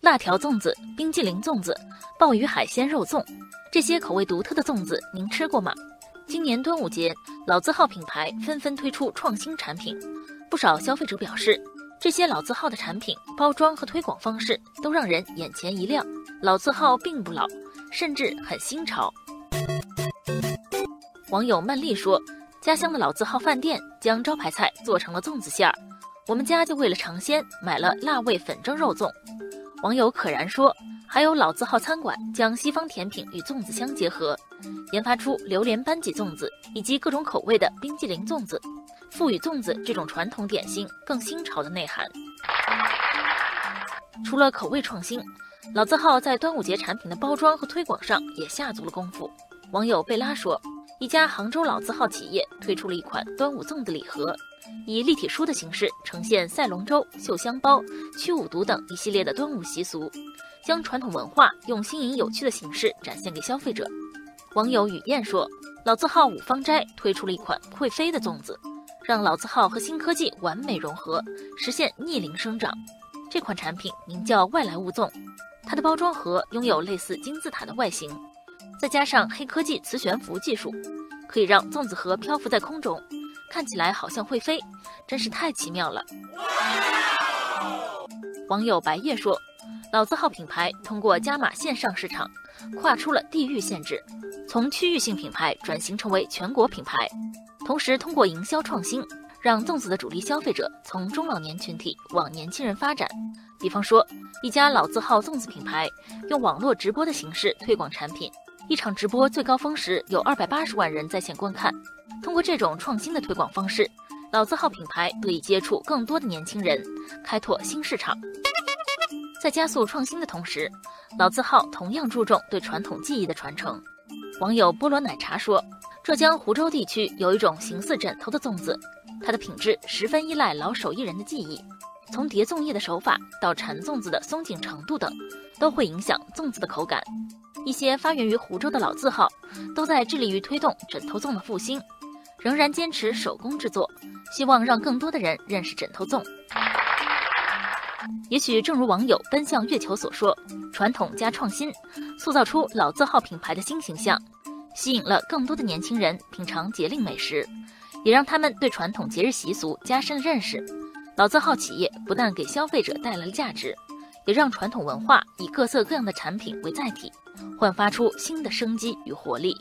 辣条粽子、冰激凌粽子、鲍鱼海鲜肉粽，这些口味独特的粽子您吃过吗？今年端午节，老字号品牌纷纷推出创新产品，不少消费者表示，这些老字号的产品包装和推广方式都让人眼前一亮。老字号并不老，甚至很新潮。网友曼丽说：“家乡的老字号饭店将招牌菜做成了粽子馅儿，我们家就为了尝鲜买了辣味粉蒸肉粽。”网友可然说，还有老字号餐馆将西方甜品与粽子相结合，研发出榴莲班戟粽子以及各种口味的冰激凌粽子，赋予粽子这种传统点心更新潮的内涵。除了口味创新，老字号在端午节产品的包装和推广上也下足了功夫。网友贝拉说，一家杭州老字号企业推出了一款端午粽子礼盒。以立体书的形式呈现赛龙舟、绣香包、驱五毒等一系列的端午习俗，将传统文化用新颖有趣的形式展现给消费者。网友雨燕说：“老字号五芳斋推出了一款会飞的粽子，让老字号和新科技完美融合，实现逆龄生长。这款产品名叫外来物粽，它的包装盒拥有类似金字塔的外形，再加上黑科技磁悬浮技术，可以让粽子盒漂浮在空中。”看起来好像会飞，真是太奇妙了。网友白夜说：“老字号品牌通过加码线上市场，跨出了地域限制，从区域性品牌转型成为全国品牌。同时，通过营销创新，让粽子的主力消费者从中老年群体往年轻人发展。比方说，一家老字号粽子品牌用网络直播的形式推广产品。”一场直播最高峰时有二百八十万人在线观看。通过这种创新的推广方式，老字号品牌得以接触更多的年轻人，开拓新市场。在加速创新的同时，老字号同样注重对传统技艺的传承。网友菠萝奶茶说：“浙江湖州地区有一种形似枕头的粽子，它的品质十分依赖老手艺人的技艺，从叠粽叶的手法到缠粽子的松紧程度等，都会影响粽子的口感。”一些发源于湖州的老字号，都在致力于推动枕头粽的复兴，仍然坚持手工制作，希望让更多的人认识枕头粽。也许正如网友奔向月球所说，传统加创新，塑造出老字号品牌的新形象，吸引了更多的年轻人品尝节令美食，也让他们对传统节日习俗加深了认识。老字号企业不但给消费者带来了价值。也让传统文化以各色各样的产品为载体，焕发出新的生机与活力。